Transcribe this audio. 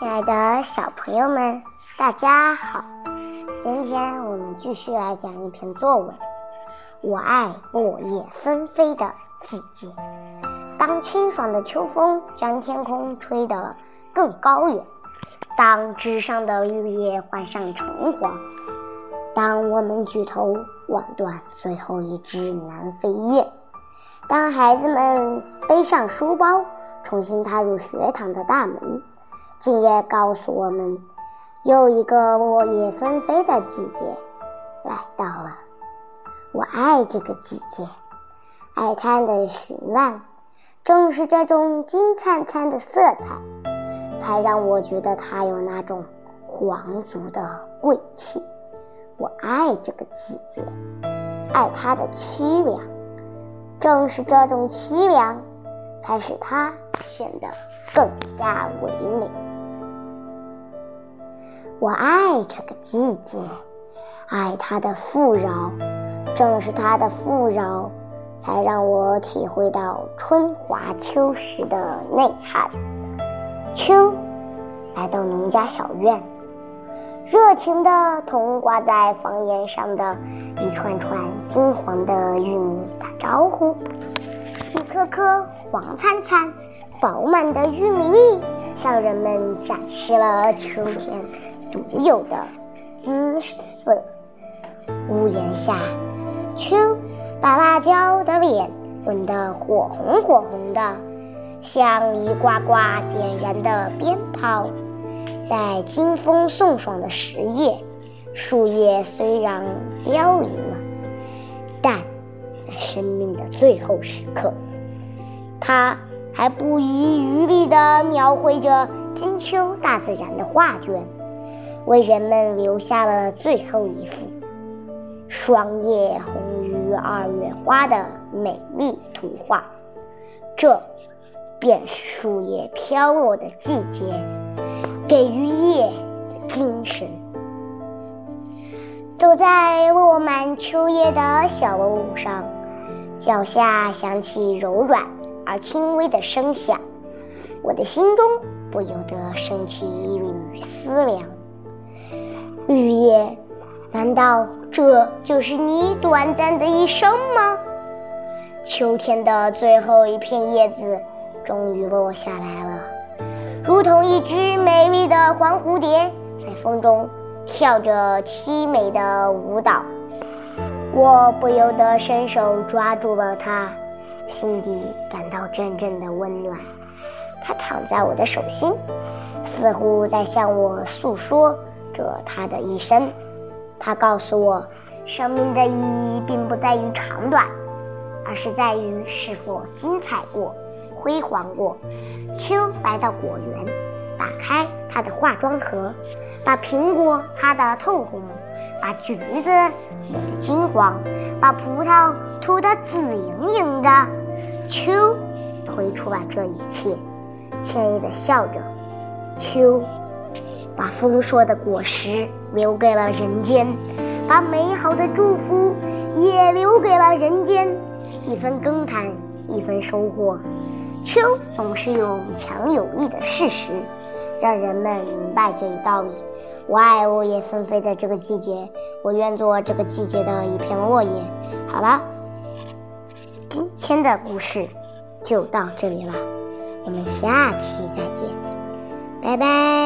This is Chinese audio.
亲爱的小朋友们，大家好！今天我们继续来讲一篇作文。我爱落叶纷飞的季节，当清爽的秋风将天空吹得更高远，当枝上的绿叶换上橙黄，当我们举头望断最后一只南飞雁，当孩子们背上书包重新踏入学堂的大门。今夜告诉我们，又一个落叶纷飞的季节来到了。我爱这个季节，爱它的绚烂。正是这种金灿灿的色彩，才让我觉得它有那种皇族的贵气。我爱这个季节，爱它的凄凉。正是这种凄凉，才使它显得更加唯美。我爱这个季节，爱它的富饶，正是它的富饶，才让我体会到春华秋实的内涵。秋，来到农家小院，热情地同挂在房檐上的一串串金黄的玉米打招呼，一颗颗黄灿灿、饱满的玉米粒向人们展示了秋天。独有的姿色。屋檐下，秋把辣椒的脸吻得火红火红的，像一挂挂点燃的鞭炮。在金风送爽的十月，树叶虽然凋零了，但在生命的最后时刻，它还不遗余力地描绘着金秋大自然的画卷。为人们留下了最后一幅霜叶红于二月花的美丽图画。这便是树叶飘落的季节，给予叶精神。走在落满秋叶的小路上，脚下响起柔软而轻微的声响，我的心中不由得升起一缕思量。绿叶，难道这就是你短暂的一生吗？秋天的最后一片叶子终于落下来了，如同一只美丽的黄蝴蝶，在风中跳着凄美的舞蹈。我不由得伸手抓住了它，心底感到阵阵的温暖。它躺在我的手心，似乎在向我诉说。着他的一生，他告诉我，生命的意义并不在于长短，而是在于是否精彩过、辉煌过。秋来到果园，打开他的化妆盒，把苹果擦得透红，把橘子抹得金黄，把葡萄涂得紫莹莹的。秋推出了这一切，歉意的笑着。秋。把丰硕的果实留给了人间，把美好的祝福也留给了人间。一分耕耘，一分收获。秋总是用强有力的事实，让人们明白这一道理。我爱落叶纷飞的这个季节，我愿做这个季节的一片落叶。好了，今天的故事就到这里了，我们下期再见，拜拜。